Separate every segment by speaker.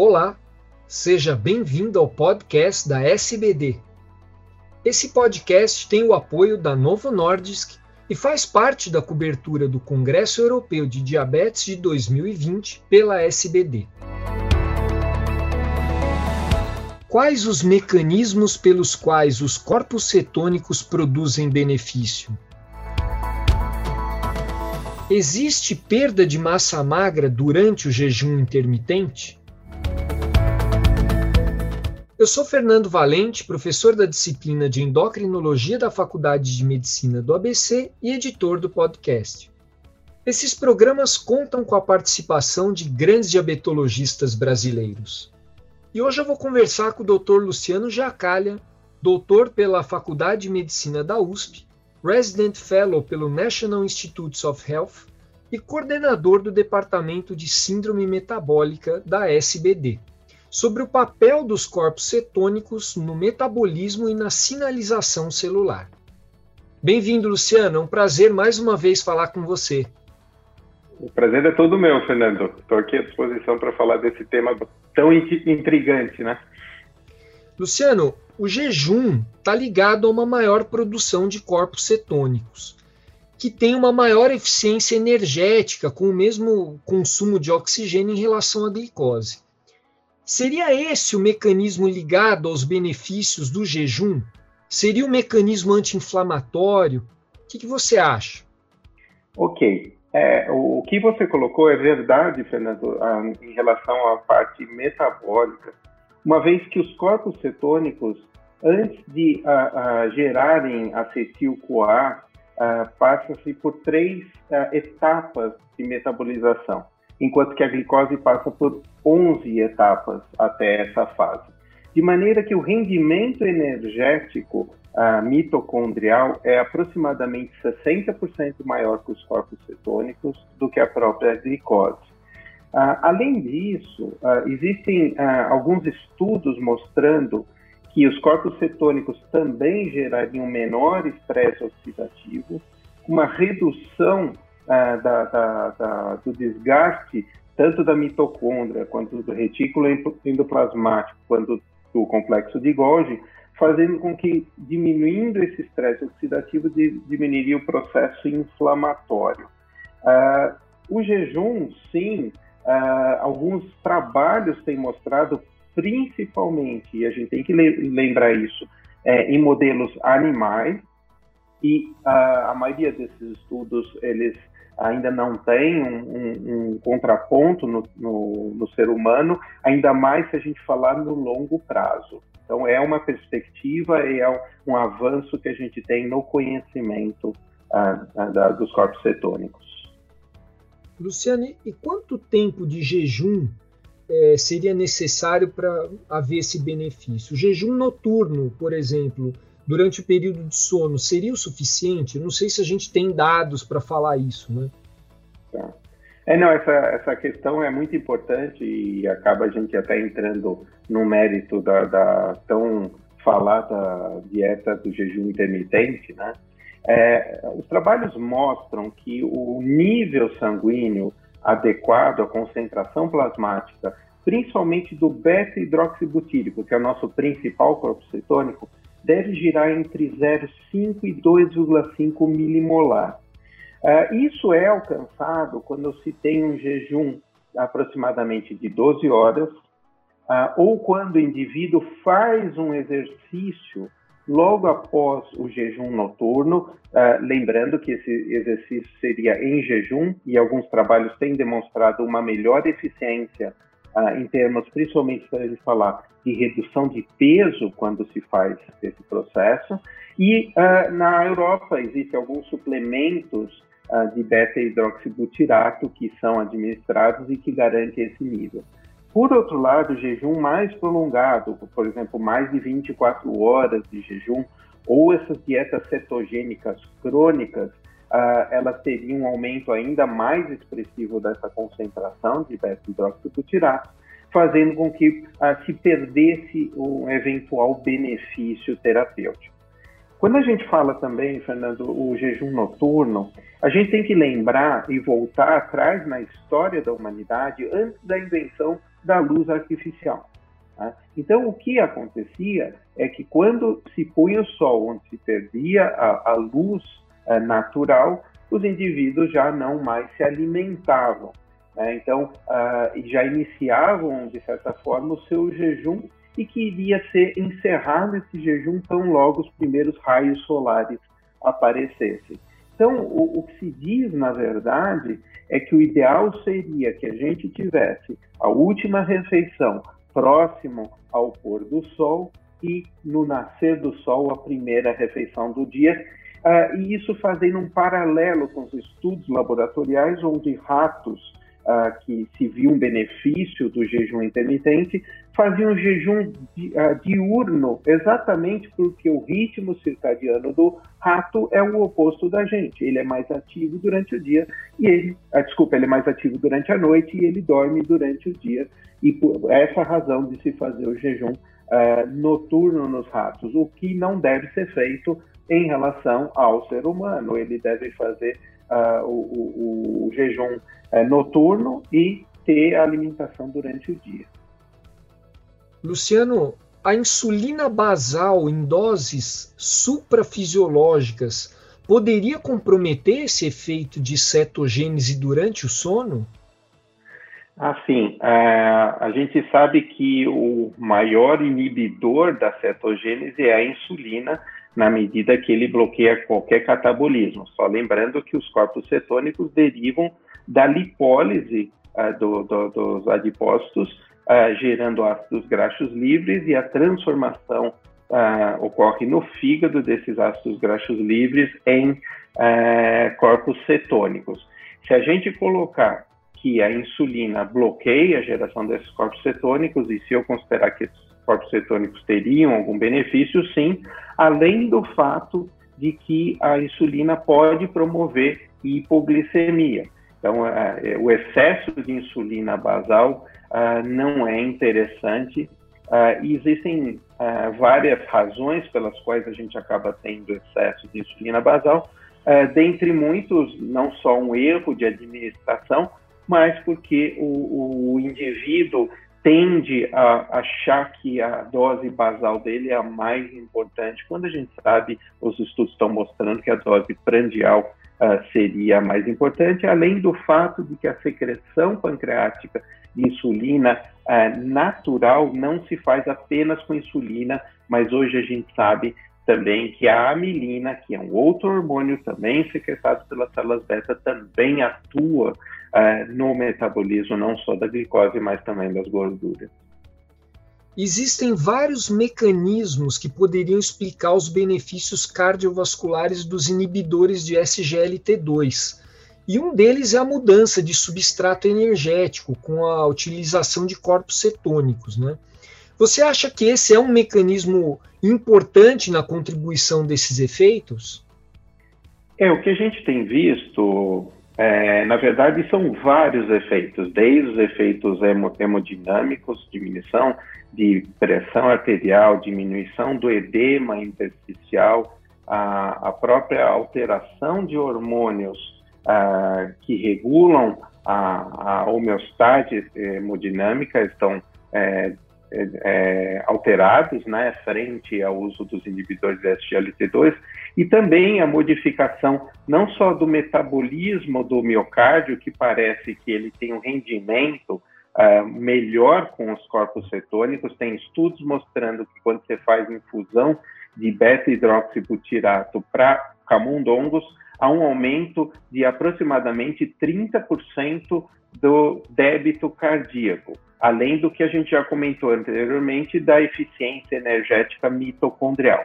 Speaker 1: Olá, seja bem-vindo ao podcast da SBD. Esse podcast tem o apoio da Novo Nordisk e faz parte da cobertura do Congresso Europeu de Diabetes de 2020 pela SBD. Quais os mecanismos pelos quais os corpos cetônicos produzem benefício? Existe perda de massa magra durante o jejum intermitente? Eu sou Fernando Valente, professor da disciplina de endocrinologia da Faculdade de Medicina do ABC e editor do podcast. Esses programas contam com a participação de grandes diabetologistas brasileiros. E hoje eu vou conversar com o Dr. Luciano Jacalha, doutor pela Faculdade de Medicina da USP, Resident Fellow pelo National Institutes of Health e coordenador do Departamento de Síndrome Metabólica da SBD sobre o papel dos corpos cetônicos no metabolismo e na sinalização celular. Bem-vindo, Luciano. É um prazer mais uma vez falar com você.
Speaker 2: O prazer é todo meu, Fernando. Estou aqui à disposição para falar desse tema tão intrigante, né?
Speaker 1: Luciano, o jejum está ligado a uma maior produção de corpos cetônicos, que tem uma maior eficiência energética com o mesmo consumo de oxigênio em relação à glicose. Seria esse o mecanismo ligado aos benefícios do jejum? Seria um mecanismo anti-inflamatório? O que, que, você acha?
Speaker 2: Ok. É, o, que você colocou é verdade, Fernando, ah, em relação à parte metabólica, uma vez que os corpos cetônicos, antes de ah, ah, gerarem acetil-CoA, passam-se por três etapas de metabolização enquanto que a glicose passa por 11 etapas até essa fase. De maneira que o rendimento energético uh, mitocondrial é aproximadamente 60% maior que os corpos cetônicos do que a própria glicose. Uh, além disso, uh, existem alguns estudos mostrando que os corpos cetônicos também gerariam menor estresse oxidativo, uma redução ah, da, da, da, do desgaste tanto da mitocôndria quanto do retículo endoplasmático quanto do complexo de Golgi, fazendo com que, diminuindo esse estresse oxidativo, diminuiria o processo inflamatório. Uh, o jejum, sim, uh, alguns trabalhos têm mostrado, principalmente, e a gente tem que lembrar isso, é, em modelos animais, e a maioria desses estudos, eles ainda não tem um, um, um contraponto no, no, no, ser humano, ainda mais se a gente falar no longo prazo. Então, é uma perspectiva e é um, avanço que a gente tem no conhecimento ah, da, dos corpos cetônicos.
Speaker 1: Luciane, e quanto tempo de jejum é, seria necessário para haver esse benefício? O jejum noturno, por exemplo, durante o período de sono seria o suficiente? não sei se a gente tem dados para falar isso, né?
Speaker 2: Tá. É, não, essa, essa questão é muito importante e acaba a gente até entrando no mérito da, da tão falada dieta do jejum intermitente, né? É, os trabalhos mostram que o nível sanguíneo adequado à concentração plasmática, principalmente do beta-hidroxibutírico, que é o nosso principal corpo cetônico, deve girar entre 0,5 e 2,5 milimolar. Uh, isso é alcançado quando se tem um jejum aproximadamente de 12 horas, uh, ou quando o indivíduo faz um exercício logo após o jejum noturno, uh, lembrando que esse exercício seria em jejum, e alguns trabalhos têm demonstrado uma melhor eficiência em termos, principalmente para ele falar de redução de peso quando se faz esse processo. E ah, na Europa existem alguns suplementos ah, de beta-hidroxibutirato que são administrados e que garantem esse nível. Por outro lado, jejum mais prolongado, por exemplo, mais de 24 horas de jejum, ou essas dietas cetogênicas crônicas, uh, ela teria um aumento ainda mais expressivo dessa concentração de beta-hidroxibutirato, fazendo com que uh, se perdesse um eventual benefício terapêutico. Quando a gente fala também, Fernando, o jejum noturno, a gente tem que lembrar e voltar atrás na história da humanidade, antes da invenção da luz artificial. Tá? Então, o que acontecia é que quando se punha o sol, onde se perdia a, a luz uh, natural, os indivíduos já não mais se alimentavam. Né? Então, uh, já iniciavam, de certa forma, o seu jejum e que iria ser encerrado esse jejum tão logo os primeiros raios solares aparecessem. Então, o, o, que se diz, na verdade, é que o ideal seria que a gente tivesse a última refeição próximo ao pôr do sol e no nascer do sol a primeira refeição do dia, uh, e isso fazendo um paralelo com os estudos laboratoriais onde ratos uh, que se viu um benefício do jejum intermitente, faziam jejum di, uh, diurno, exatamente porque o ritmo circadiano do rato é o oposto da gente. Ele é mais ativo durante o dia e ele, desculpa, ele é mais ativo durante a noite e ele dorme durante o dia. E por essa razão de se fazer o jejum noturno nos ratos, o que não deve ser feito em relação ao ser humano. Ele deve fazer uh, o, o, o, jejum uh, noturno e ter a alimentação durante o dia.
Speaker 1: Luciano, a insulina basal em doses suprafisiológicas poderia comprometer esse efeito de cetogênese durante o sono?
Speaker 2: Assim, a, a gente sabe que o maior inibidor da cetogênese é a insulina, na medida que ele bloqueia qualquer catabolismo. Só lembrando que os corpos cetônicos derivam da lipólise uh, do, do, dos adipócitos, uh, gerando ácidos graxos livres, e a transformação uh, ocorre no fígado desses ácidos graxos livres em corpos cetônicos. Se a gente colocar que a insulina bloqueia a geração desses corpos cetônicos, e se eu considerar que esses corpos cetônicos teriam algum benefício, sim, além do fato de que a insulina pode promover hipoglicemia. Então, é, o excesso de insulina basal uh, não é interessante. Uh, existem uh, várias razões pelas quais a gente acaba tendo excesso de insulina basal, dentre muitos, não só um erro de administração, mas porque o, o indivíduo tende a achar que a dose basal dele é a mais importante, quando a gente sabe, os estudos estão mostrando que a dose prandial uh, seria a mais importante, além do fato de que a secreção pancreática de insulina uh, natural não se faz apenas com insulina, mas hoje a gente sabe também que a amilina, que é um outro hormônio também secretado pelas células beta, também atua uh, no metabolismo não só da glicose, mas também das gorduras.
Speaker 1: Existem vários mecanismos que poderiam explicar os benefícios cardiovasculares dos inibidores de SGLT2. E um deles é a mudança de substrato energético com a utilização de corpos cetônicos. Né? Você acha que esse é um mecanismo importante na contribuição desses efeitos?
Speaker 2: É, o que a gente tem visto, é, na verdade, são vários efeitos, desde os efeitos hemodinâmicos, diminuição de pressão arterial, diminuição do edema intersticial, a, a própria alteração de hormônios a, que regulam a, a homeostase hemodinâmica estão é, é, alterados, né, frente ao uso dos inibidores de SGLT2, e também a modificação não só do metabolismo do miocárdio, que parece que ele tem um rendimento uh, melhor com os corpos cetônicos, tem estudos mostrando que quando você faz infusão de beta-hidroxibutirato para camundongos, há um aumento de aproximadamente 30% do débito cardíaco além do que a gente já comentou anteriormente da eficiência energética mitocondrial.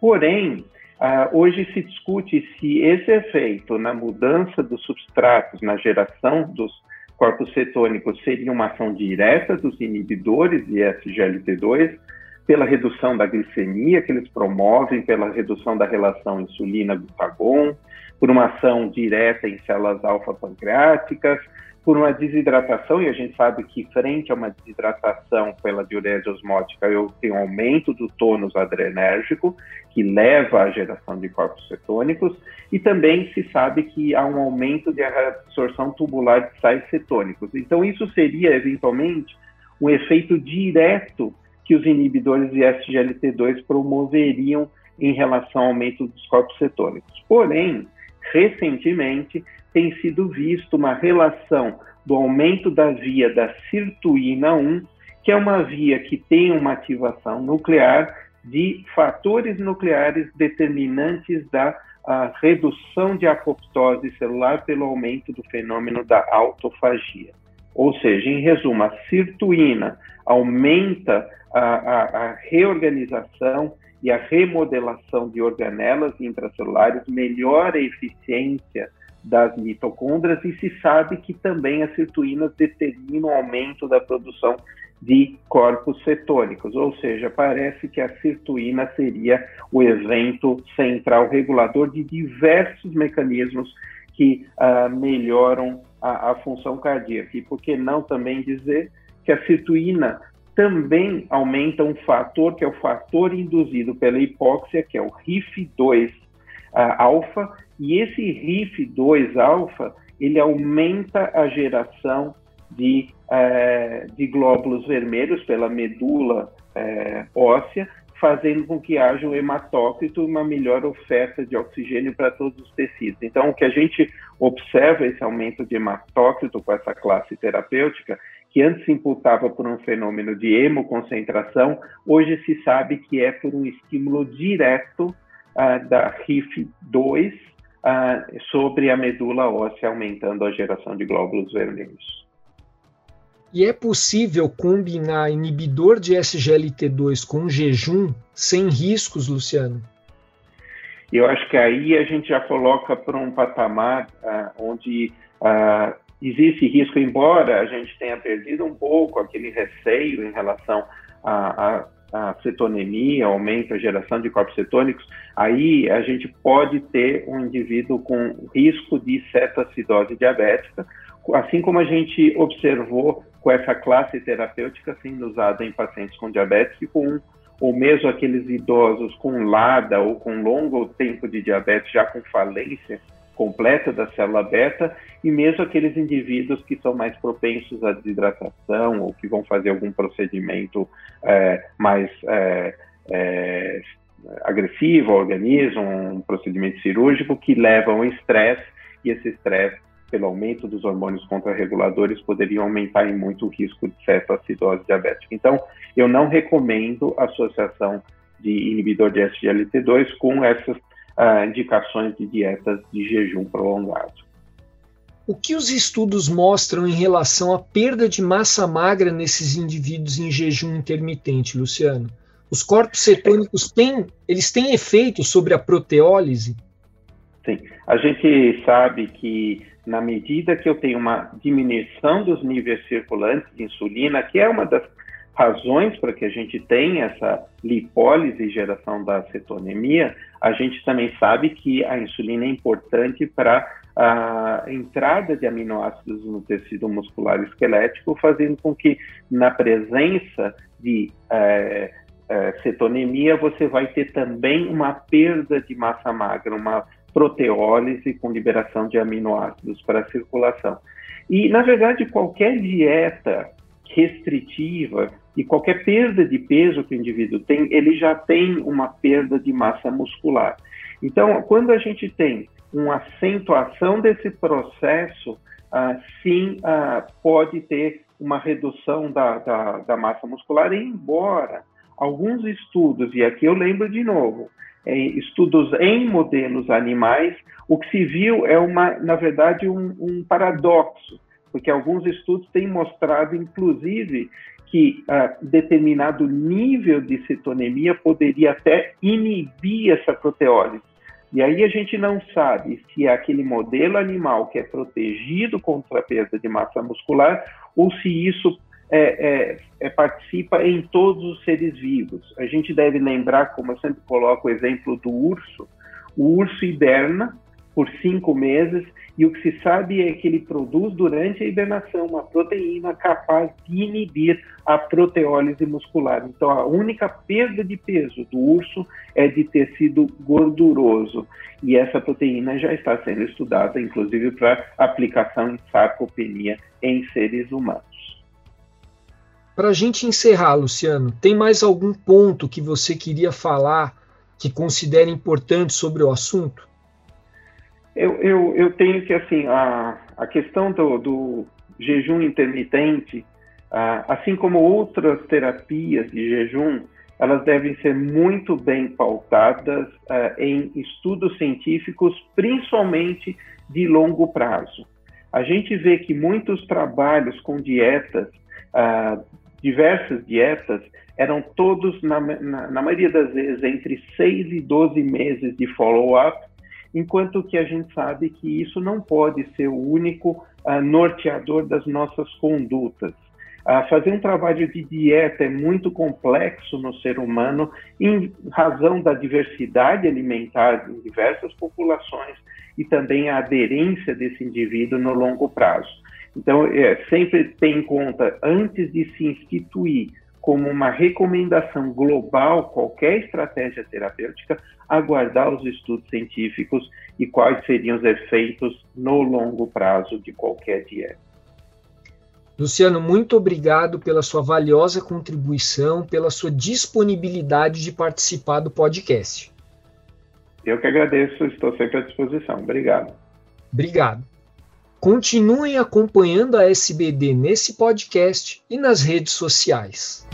Speaker 2: Porém, uh, hoje se discute se esse efeito na mudança dos substratos, na geração dos corpos cetônicos, seria uma ação direta dos inibidores de SGLT2, pela redução da glicemia que eles promovem, pela redução da relação insulina-glutagon, por uma ação direta em células alfa-pancreáticas, por uma desidratação, e a gente sabe que frente a uma desidratação pela diurese osmótica, eu tenho um aumento do tônus adrenérgico, que leva à geração de corpos cetônicos, e também se sabe que há um aumento de absorção tubular de sais cetônicos. Então, isso seria, eventualmente, um efeito direto que os inibidores de SGLT2 promoveriam em relação ao aumento dos corpos cetônicos. Porém, recentemente tem sido visto uma relação do aumento da via da sirtuína 1, que é uma via que tem uma ativação nuclear de fatores nucleares determinantes da redução de apoptose celular pelo aumento do fenômeno da autofagia. Ou seja, em resumo, a sirtuína aumenta a, a, a reorganização e a remodelação de organelas intracelulares, melhora a eficiência das mitocôndrias e se sabe que também as sirtuínas determinam o aumento da produção de corpos cetônicos, ou seja, parece que a sirtuína seria o evento central regulador de diversos mecanismos que uh, melhoram a, a, função cardíaca. E por que não também dizer que a sirtuína também aumenta um fator que é o fator induzido pela hipóxia, que é o RIF2 uh, alfa, e esse RIF2 alfa ele aumenta a geração de, é, de glóbulos vermelhos pela medula é, óssea, fazendo com que haja um hematócrito e uma melhor oferta de oxigênio para todos os tecidos. Então, o que a gente observa esse aumento de hematócrito com essa classe terapêutica, que antes se imputava por um fenômeno de hemoconcentração, hoje se sabe que é por um estímulo direto uh, da RIF2 uh, sobre a medula óssea, aumentando a geração de glóbulos vermelhos.
Speaker 1: E é possível combinar inibidor de SGLT2 com jejum sem riscos, Luciano?
Speaker 2: Eu acho que aí a gente já coloca para um patamar uh, onde uh, existe risco, embora a gente tenha perdido um pouco aquele receio em relação à, cetonemia, aumento a geração de corpos cetônicos, aí a gente pode ter um indivíduo com risco de cetoacidose diabética, assim como a gente observou com essa classe terapêutica sendo usada em pacientes com diabetes e com ou mesmo aqueles idosos com LADA ou com longo tempo de diabetes já com falência completa da célula beta e mesmo aqueles indivíduos que são mais propensos à desidratação ou que vão fazer algum procedimento é, mais é, é, agressivo ao organismo, um procedimento cirúrgico que leva ao estresse e esse estresse pelo aumento dos hormônios contrarreguladores, poderiam aumentar em muito o risco de cetoacidose diabética. Então, eu não recomendo a associação de inibidor de SGLT2 com essas uh, indicações de dietas de jejum prolongado.
Speaker 1: O que os estudos mostram em relação à perda de massa magra nesses indivíduos em jejum intermitente, Luciano? Os corpos cetônicos têm, eles têm efeito sobre a proteólise?
Speaker 2: Sim, a gente sabe que na medida que eu tenho uma diminuição dos níveis circulantes de insulina, que é uma das razões para que a gente tenha essa lipólise e geração da cetonemia, a gente também sabe que a insulina é importante para a entrada de aminoácidos no tecido muscular esquelético, fazendo com que na presença de é, é, cetonemia você vai ter também uma perda de massa magra, uma proteólise com liberação de aminoácidos para a circulação. E, na verdade, qualquer dieta restritiva e qualquer perda de peso que o indivíduo tem, ele já tem uma perda de massa muscular. Então, quando a gente tem uma acentuação desse processo, ah, sim, ah, pode ter uma redução da, da, da massa muscular, embora alguns estudos, e aqui eu lembro de novo, é, estudos em modelos animais, o que se viu é uma, na verdade, um, um paradoxo, porque alguns estudos têm mostrado, inclusive, que uh, determinado nível de cetonemia poderia até inibir essa proteólise. E aí a gente não sabe se é aquele modelo animal que é protegido contra a perda de massa muscular ou se isso é, é, é, participa em todos os seres vivos. A gente deve lembrar, como eu sempre coloco o exemplo do urso, o urso hiberna por cinco meses e o que se sabe é que ele produz durante a hibernação uma proteína capaz de inibir a proteólise muscular. Então, a única perda de peso do urso é de tecido gorduroso. E essa proteína já está sendo estudada, inclusive, para aplicação em sarcopenia em seres humanos.
Speaker 1: Para a gente encerrar, Luciano, tem mais algum ponto que você queria falar que considera importante sobre o assunto?
Speaker 2: Eu, eu, eu tenho que, assim, a, a questão do, do jejum intermitente, assim como outras terapias de jejum, elas devem ser muito bem pautadas em estudos científicos, principalmente de longo prazo. A gente vê que muitos trabalhos com dietas, diversas dietas, eram todos, na, na, na maioria das vezes, entre 6 e 12 meses de follow-up, enquanto que a gente sabe que isso não pode ser o único uh, norteador das nossas condutas. Uh, fazer um trabalho de dieta é muito complexo no ser humano, em razão da diversidade alimentar em diversas populações e também a aderência desse indivíduo no longo prazo. Então, é, sempre tem em conta, antes de se instituir como uma recomendação global qualquer estratégia terapêutica, aguardar os estudos científicos e quais seriam os efeitos no longo prazo de qualquer dieta.
Speaker 1: Luciano, muito obrigado pela sua valiosa contribuição, pela sua disponibilidade de participar do podcast.
Speaker 2: Eu que agradeço, estou sempre à disposição. Obrigado.
Speaker 1: Obrigado. Continuem acompanhando a SBD nesse podcast e nas redes sociais.